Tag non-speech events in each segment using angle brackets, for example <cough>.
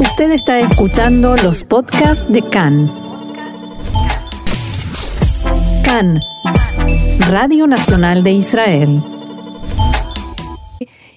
Usted está escuchando los podcasts de CAN. CAN, Radio Nacional de Israel.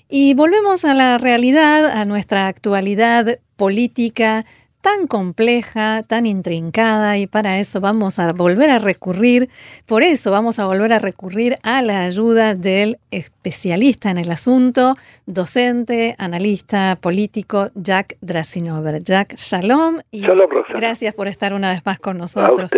Y volvemos a la realidad, a nuestra actualidad política tan compleja, tan intrincada y para eso vamos a volver a recurrir, por eso vamos a volver a recurrir a la ayuda del especialista en el asunto, docente, analista político Jack Drasinover. Jack, shalom y gracias por estar una vez más con nosotros.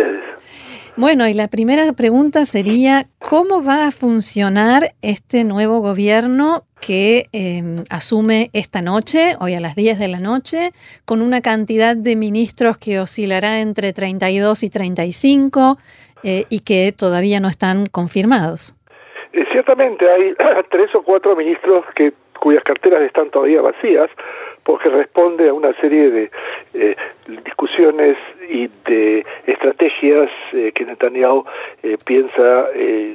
Bueno, y la primera pregunta sería, ¿cómo va a funcionar este nuevo gobierno que em, asume esta noche, hoy a las 10 de la noche, con una cantidad de ministros que oscilará entre 32 y 35 eh, y que todavía no están confirmados? Eh, ciertamente hay <clears throat> tres o cuatro ministros que cuyas carteras están todavía vacías, porque responde a una serie de eh, discusiones y de estrategias eh, que Netanyahu eh, piensa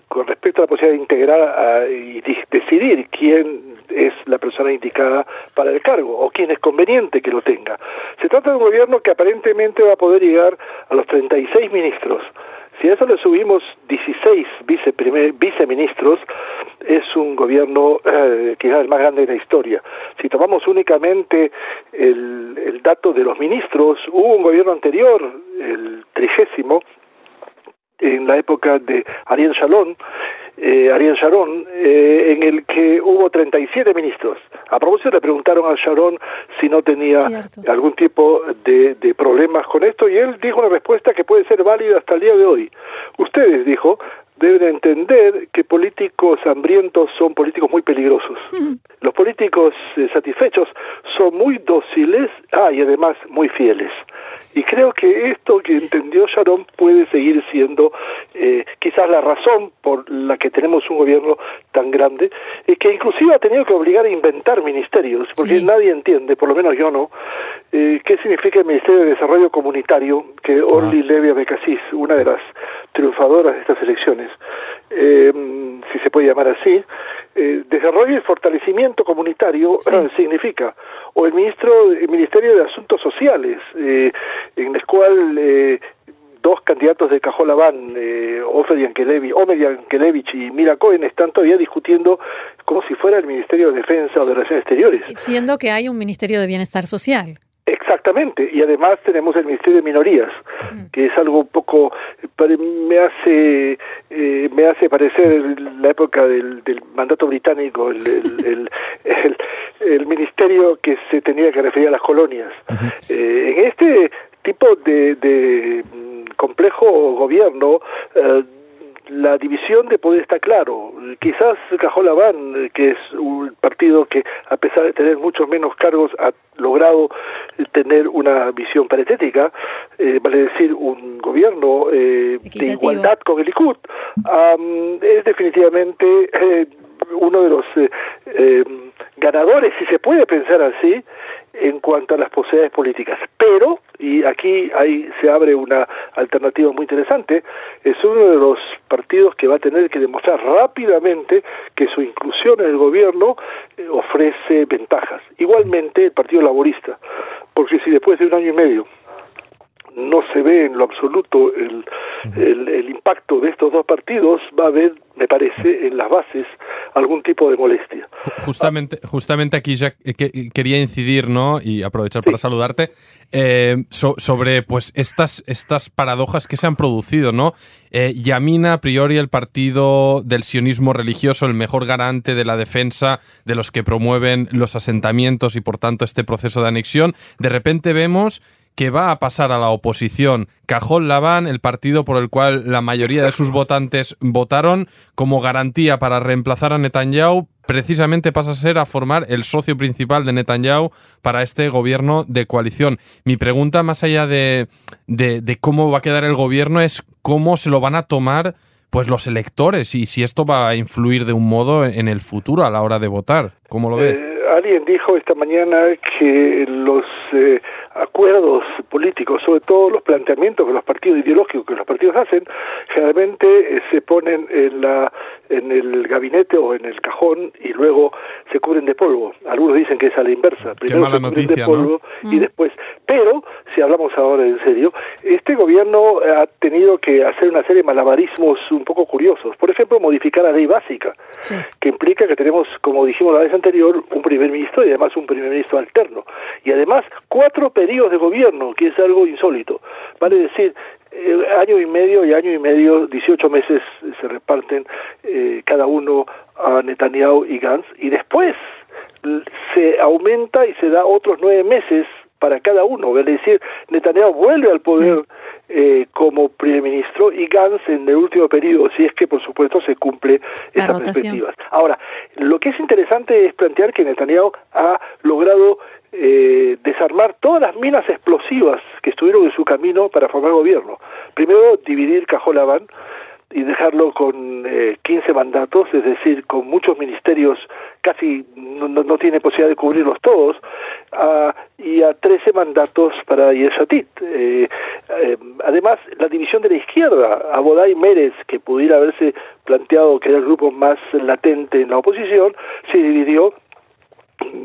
con respecto a la posibilidad de integrar y decidir quién es la persona indicada para el cargo o quién es conveniente que lo tenga. Se trata de un gobierno que aparentemente va a poder llegar a los 36 ministros. Si a eso le subimos 16 viceministros, es un gobierno eh, quizás el más grande de la historia. Si tomamos únicamente el, dato de los ministros, hubo un gobierno anterior, el trigésimo, en la época de Ariel Shalom, eh, Ariel Sharon, eh, en el que hubo 37 ministros. A propósito le preguntaron a Sharon si no tenía algún tipo de, de, problemas con esto y él dijo una respuesta que puede ser válida hasta el día de hoy. Ustedes, dijo, deben entender que políticos hambrientos son políticos muy peligrosos. <laughs> Los políticos eh, satisfechos son muy dóciles ah, y además muy fieles. Y creo que esto que entendió Sharon puede seguir siendo eh, quizás la razón por la que tenemos un gobierno tan grande, y que inclusive ha tenido que obligar a inventar ministerios, porque nadie entiende, por lo menos yo no, eh, qué significa el Ministerio de Desarrollo Comunitario que Orly Levia Becasís, una de las triunfadoras de estas elecciones, eh, si se puede llamar así, eh, desarrollo y fortalecimiento comunitario significa, o el ministro, el Ministerio de Asuntos Sociales, eh, en el cual eh, dos candidatos de Cajolabán, eh, Ofer Yankelevich y Mira Cohen, están todavía discutiendo como si fuera el Ministerio de Defensa o de Relaciones Exteriores. Siendo que hay un Ministerio de Bienestar Social. Exactamente, y además tenemos el Ministerio de Minorías, que es algo un poco, me hace eh, me hace parecer la época del, del mandato británico, el, el, el, el, ministerio que se tenía que referir a las colonias. eh, en este tipo de, de mm, complejo gobierno, eh, la división de poder está claro. Quizás Cajolabán, que es un partido que a pesar de tener muchos menos cargos ha logrado tener una visión parentética, eh, vale decir un gobierno eh, de igualdad con el Likud, es definitivamente eh, uno de los eh, eh, ganadores, si se puede pensar así, en cuanto a las posibilidades políticas. Pero, y aquí ahí se abre una alternativa muy interesante, es uno de los partidos que va a tener que demostrar rápidamente que su inclusión en el gobierno eh, ofrece ventajas. Igualmente el Partido Laborista, porque si después de un año y medio no se ve en lo absoluto el, el, el, impacto de estos dos partidos, va a haber, me parece, en las bases algún tipo de molestia. Justamente, justamente aquí ya quería incidir, ¿no? Y aprovechar para saludarte, eh, so, sobre pues estas, estas paradojas que se han producido, ¿no? Eh, Yamina, a priori, el partido del sionismo religioso, el mejor garante de la defensa de los que promueven los asentamientos y por tanto este proceso de anexión, de repente vemos que va a pasar a la oposición. Cajón Laván, el partido por el cual la mayoría de sus votantes votaron como garantía para reemplazar a Netanyahu, precisamente pasa a ser a formar el socio principal de Netanyahu para este gobierno de coalición. Mi pregunta, más allá de, de, de cómo va a quedar el gobierno, es cómo se lo van a tomar pues los electores y si esto va a influir de un modo en el futuro a la hora de votar. ¿Cómo lo ves? Alguien dijo esta mañana que los eh, acuerdos políticos, sobre todo los planteamientos que los partidos ideológicos que los partidos hacen, generalmente eh, se ponen en la en el gabinete o en el cajón y luego se cubren de polvo. Algunos dicen que es a la inversa. Primero mala se noticia, de polvo y mm. después. Pero, si hablamos ahora en serio, este gobierno ha tenido que hacer una serie de malabarismos un poco curiosos. Por ejemplo, modificar la ley básica, que implica que tenemos, como dijimos la vez anterior, un primer ministro y además un primer ministro alterno. Y además cuatro periodos de gobierno, que es algo insólito. Vale decir, eh, año y medio y año y medio, 18 meses se reparten eh, cada uno a Netanyahu y Gantz, y después se aumenta y se da otros nueve meses para cada uno. Es decir, Netanyahu vuelve al poder eh, como primer ministro y Gantz en el último periodo, si es que por supuesto se cumple esas perspectivas. Ahora, lo que es interesante es plantear que Netanyahu ha logrado eh, desarmar todas las minas explosivas que estuvieron en su camino para formar gobierno. Primero, dividir Cajolabán y dejarlo con eh, 15 mandatos, es decir, con muchos ministerios, casi no, no tiene posibilidad de cubrirlos todos, y a 13 mandatos para Yesatit. Eh, eh, además, la división de la izquierda, Abodá y Mérez, que pudiera haberse planteado que era el grupo más latente en la oposición, se dividió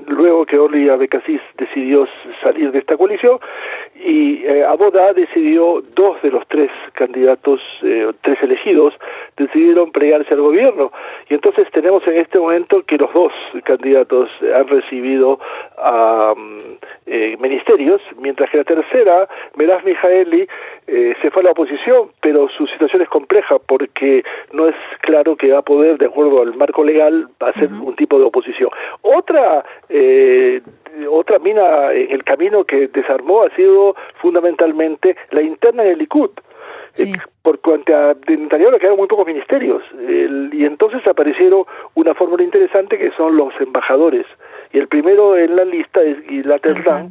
luego que Orly Abecasís decidió salir de esta coalición y eh, Aboda decidió, dos de los tres candidatos, eh, tres elegidos, decidieron plegarse al gobierno. Y entonces tenemos en este momento que los dos candidatos han recibido eh, ministerios, mientras que la tercera, Meraz Mijaeli, eh, se fue a la oposición, pero su situación es compleja porque no es claro que va a poder, de acuerdo al marco legal, hacer un tipo de oposición. Otra eh, otra mina en el camino que desarmó ha sido fundamentalmente la interna del Likud. Eh, por cuanto a Netanyahu le quedaron muy pocos ministerios y entonces aparecieron una fórmula interesante que son los embajadores. Y el primero en la lista es Gilad Erdan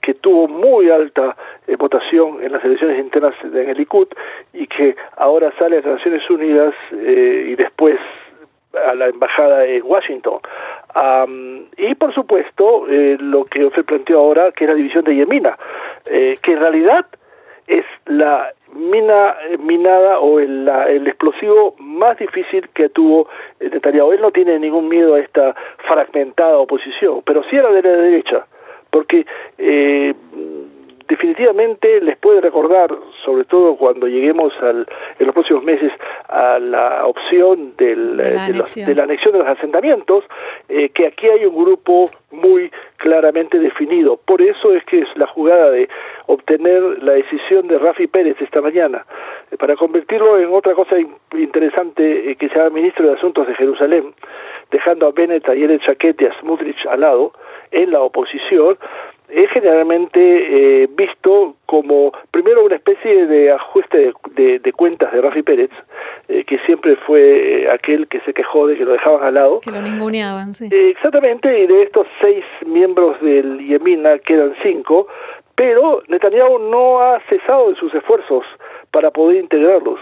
que tuvo muy alta eh, votación en las elecciones internas en el Likud y que ahora sale a las Naciones Unidas y después a la embajada en Washington. y por supuesto, eh, lo que se planteó ahora, que es la división de Yemina, eh, que en realidad es la mina minada o el, el explosivo más difícil que tuvo Netanyahu. Él no tiene ningún miedo a esta fragmentada oposición, pero sí a la de la derecha, porque eh, definitivamente les puede recordar, sobre todo cuando lleguemos al, en los próximos meses a la opción del, de, la de, la anexión de los asentamientos, eh, que aquí hay un grupo muy claramente definido. Por eso es que es la jugada de obtener la decisión de Rafi Pérez esta mañana, eh, para convertirlo en otra cosa interesante eh, que se llama ministro de Asuntos de Jerusalén, dejando a Bennett, a Yered Chaquet y a Smutrich al lado, en la oposición, es generalmente eh, visto como primero una especie de ajuste de, de, cuentas de Rafi Pérez, eh, que siempre fue eh, aquel que se quejó de que lo dejaban al lado. Que lo ninguneaban, sí. exactamente, y de estos seis miembros del Yemina quedan cinco, pero Netanyahu no ha cesado en sus esfuerzos para poder integrarlos.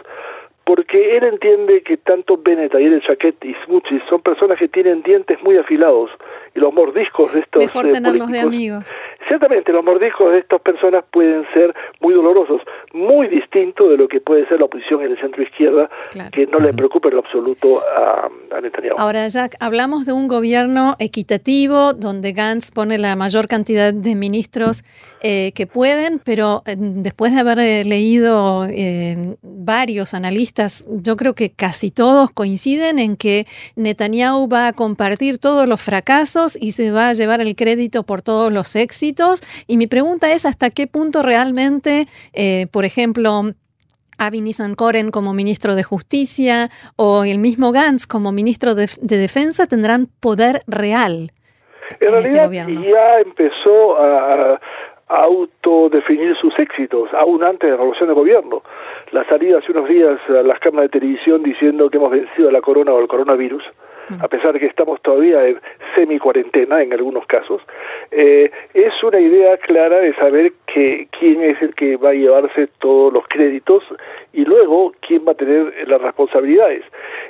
Porque él entiende que tanto Bennett, Ayer el y Smuchis son personas que tienen dientes muy afilados. y los mordiscos de estos Mejor tenerlos de amigos. Ciertamente, los mordiscos de estas personas pueden ser muy dolorosos, muy distinto de lo que puede ser la oposición en el centro izquierda, que no le preocupa en lo absoluto a, a, Netanyahu. Ahora, Jack, hablamos de un gobierno equitativo donde Gantz pone la mayor cantidad de ministros eh, que pueden, pero eh, después de haber eh, leído eh, varios analistas, yo creo que casi todos coinciden en que Netanyahu va a compartir todos los fracasos y se va a llevar el crédito por todos los éxitos y mi pregunta es hasta qué punto realmente, eh, por ejemplo, Avi Koren como ministro de Justicia o el mismo Gantz como ministro de, Defensa tendrán poder real. En, este realidad ya empezó a, autodefinir sus éxitos, aún antes de la revolución de gobierno. La salida hace unos días a las cámaras de televisión diciendo que hemos vencido a la corona o el coronavirus, a pesar de que estamos todavía en semi-cuarentena en algunos casos, eh, es una idea clara de saber que quién es el que va a llevarse todos los créditos y luego quién va a tener las responsabilidades.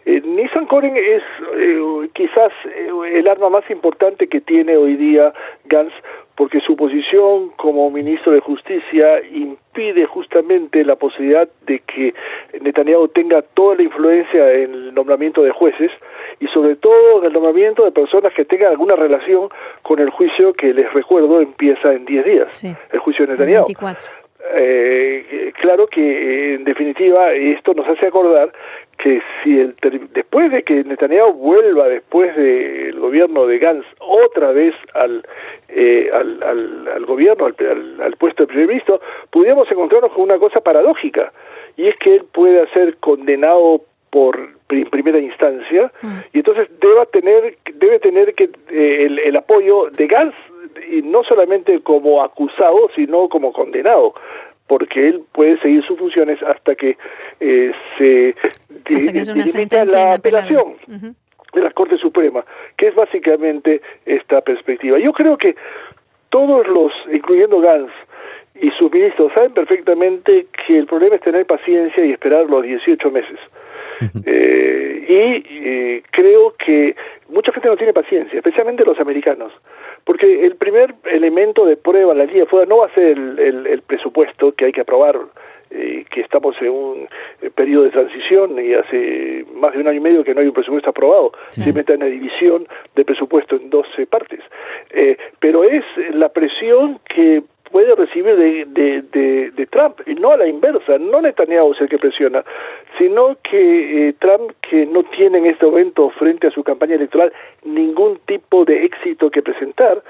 Eh, Nissan Coren es eh, quizás eh, el arma más importante que tiene hoy día Gantz porque su posición como ministro de Justicia impide justamente la posibilidad de que Netanyahu tenga toda la influencia en el nombramiento de jueces y sobre todo en el nombramiento de personas que tengan alguna relación con el juicio que les recuerdo empieza en 10 días, el juicio de Netanyahu. Eh, claro que en definitiva esto nos hace acordar que si el, después de que Netanyahu vuelva después del gobierno de Gantz otra vez al eh, al, al, gobierno al, al, puesto de primer ministro pudiéramos encontrarnos con una cosa paradójica y es que él puede ser condenado por primera instancia mm. y entonces deba tener debe tener que eh, el, el apoyo de Gantz y no solamente como acusado, sino como condenado porque él puede seguir sus funciones hasta que eh, se hasta la apelación de la Corte Suprema, que es básicamente esta perspectiva. Yo creo que todos los, incluyendo Gans y sus ministros, saben perfectamente que el problema es tener paciencia y esperar los 18 meses. Eh, y eh, creo que mucha gente no tiene paciencia, especialmente los americanos, porque el primer elemento de prueba en la línea fuera no va a ser el, el, presupuesto que hay que aprobar, eh, que estamos en un periodo de transición y hace más de un año y medio que no hay un presupuesto aprobado, simplemente hay una división del presupuesto en 12 partes, pero es la presión que puede recibir de, de, de, Trump, y no a la inversa, no Netanyahu es el que presiona, sino que eh, Trump, que no tiene en este momento frente a su campaña electoral ningún tipo de éxito que presentar,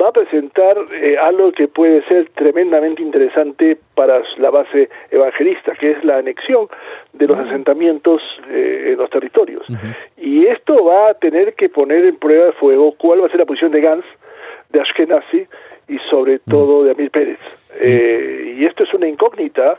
va a presentar eh, algo que puede ser tremendamente interesante para la base evangelista, que es la anexión de los asentamientos eh, en los territorios. Y esto va a tener que poner en prueba de fuego cuál va a ser la posición de Gantz, de Ashkenazi, y sobre mm. todo de Amir Pérez. Eh, y esto es una incógnita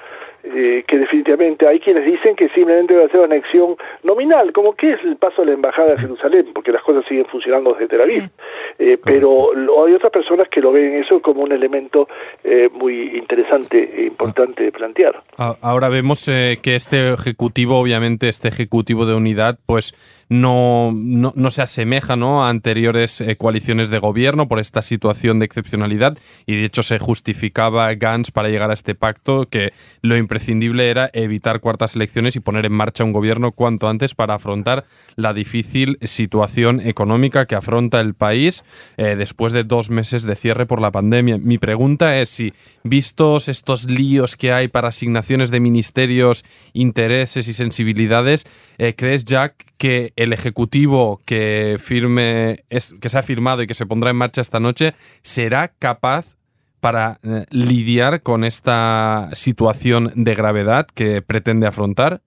eh, que definitivamente hay quienes dicen que simplemente va a ser una anexión nominal, como que es el paso de la embajada de Jerusalén, porque las cosas siguen funcionando desde Tel Aviv. Eh, pero hay otras personas que lo ven eso como un elemento eh, muy interesante e importante de plantear. Ahora vemos que este ejecutivo, obviamente, este ejecutivo de unidad, pues no, no, no se asemeja ¿no? a anteriores coaliciones de gobierno por esta situación de excepcionalidad y de hecho se justificaba Gantz para llegar a este pacto que lo imprescindible era evitar cuartas elecciones y poner en marcha un gobierno cuanto antes para afrontar la difícil situación económica que afronta el país eh, después de dos meses de cierre por la pandemia. Mi pregunta es si, vistos estos líos que hay para asignaciones de ministerios, intereses y sensibilidades, eh, ¿crees, Jack, que el Ejecutivo que, firme, es, que se ha firmado y que se pondrá en marcha esta noche será capaz para eh, lidiar con esta situación de gravedad que pretende afrontar?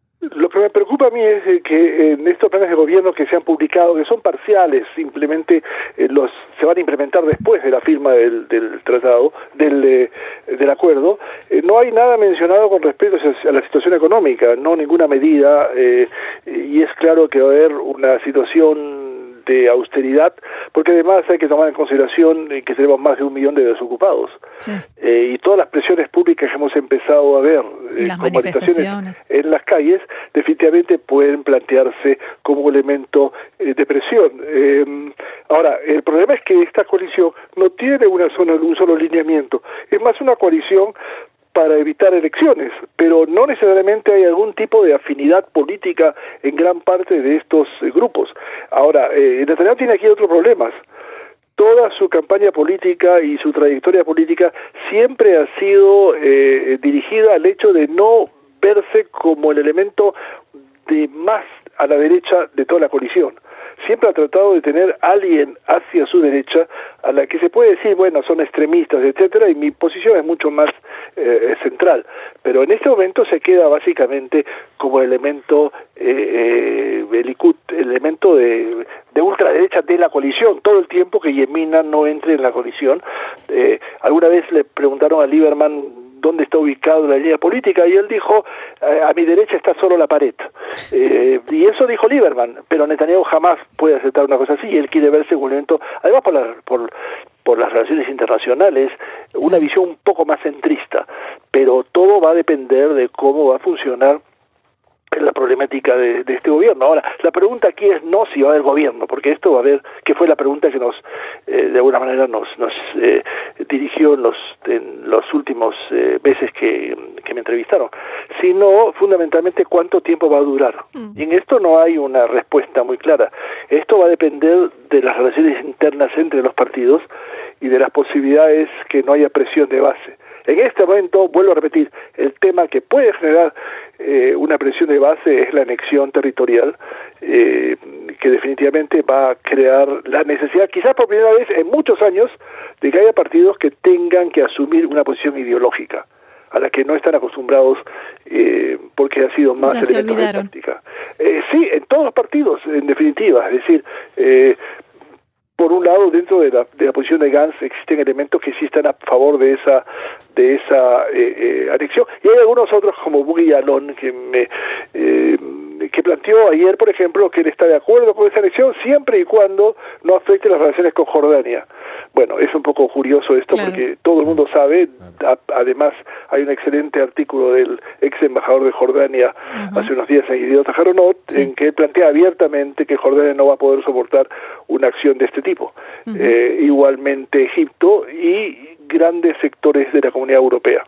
Preocupa a mí es que en estos planes de gobierno que se han publicado, que son parciales, simplemente eh, los se van a implementar después de la firma del, tratado, del, eh, del acuerdo, no hay nada mencionado con respecto a la situación económica, no ninguna medida, y es claro que va a haber una situación de austeridad, porque además hay que tomar en consideración que tenemos más de un millón de desocupados. Eh, y todas las presiones públicas que hemos empezado a ver eh, manifestaciones en las calles, definitivamente pueden plantearse como elemento eh, de presión. Ahora, el problema es que esta coalición no tiene una zona, un solo lineamiento, es más una coalición para evitar elecciones, pero no necesariamente hay algún tipo de afinidad política en gran parte de estos eh, grupos. Ahora, eh, Netanyahu tiene aquí otros problemas. Toda su campaña política y su trayectoria política siempre ha sido eh, dirigida al hecho de no verse como el elemento de más a la derecha de toda la coalición siempre ha tratado de tener alguien hacia su derecha a la que se puede decir, bueno, son extremistas, etcétera, y mi posición es mucho más eh, central. Pero en este momento se queda básicamente como elemento, eh, eh elemento de, de ultraderecha de la coalición, todo el tiempo que Yemina no entre en la coalición. Eh, alguna vez le preguntaron a Lieberman dónde está ubicado la línea política y él dijo eh, a mi derecha está solo la pared eh, y eso dijo Lieberman pero Netanyahu jamás puede aceptar una cosa así y él quiere verse un evento además por, la, por las relaciones internacionales una visión un poco más centrista pero todo va a depender de cómo va a funcionar la problemática de, este gobierno. Ahora, la pregunta aquí es no si va a haber gobierno, porque esto va a haber, que fue la pregunta que nos, eh, de alguna manera, nos, nos eh, dirigió en los, en los últimos eh, meses que, que, me entrevistaron, sino fundamentalmente cuánto tiempo va a durar. Mm. Y en esto no hay una respuesta muy clara. Esto va a depender de las relaciones internas entre los partidos y de las posibilidades que no haya presión de base. En este momento, vuelvo a repetir, el tema que puede generar eh, una presión de base es la anexión territorial, eh, que definitivamente va a crear la necesidad, quizás por primera vez en muchos años, de que haya partidos que tengan que asumir una posición ideológica a la que no están acostumbrados eh, porque ha sido más elementos de táctica. sí, en todos los partidos, en definitiva, es decir, por un lado, dentro de la, de la posición de Gantz existen elementos que sí están a favor de esa de esa eh, eh, anexión y hay algunos otros como Buggy Alon que eh, que planteó ayer, por ejemplo, que él está de acuerdo con esa anexión siempre y cuando no afecte las relaciones con Jordania. Bueno, es un poco curioso esto porque todo el mundo sabe, además hay un excelente artículo del ex embajador de Jordania hace unos días en Idiota Jaronot, en que él plantea abiertamente que Jordania no va a poder soportar una acción de este tipo. Eh, igualmente Egipto y grandes sectores de la comunidad europea.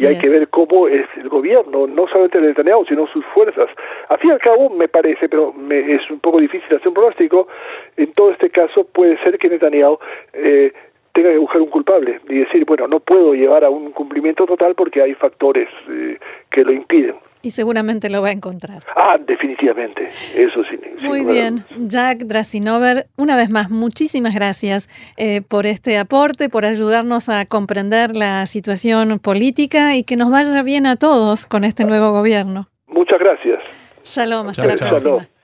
y hay que ver cómo es el gobierno, no solamente de Netanyahu, sino sus fuerzas. Al fin y al cabo, me parece, pero me, es un poco difícil hacer un pronóstico, en todo este caso puede ser que Netanyahu eh, tenga que buscar un culpable y decir, bueno, no puedo llevar a un cumplimiento total porque hay factores eh, que lo impiden. Y seguramente lo va a encontrar. Ah, definitivamente. Eso sí. Muy bien. Jack Drasinover, una vez más, muchísimas gracias eh, por este aporte, por ayudarnos a comprender la situación política y que nos vaya bien a todos con este nuevo gobierno. Muchas gracias. Shalom, hasta la próxima.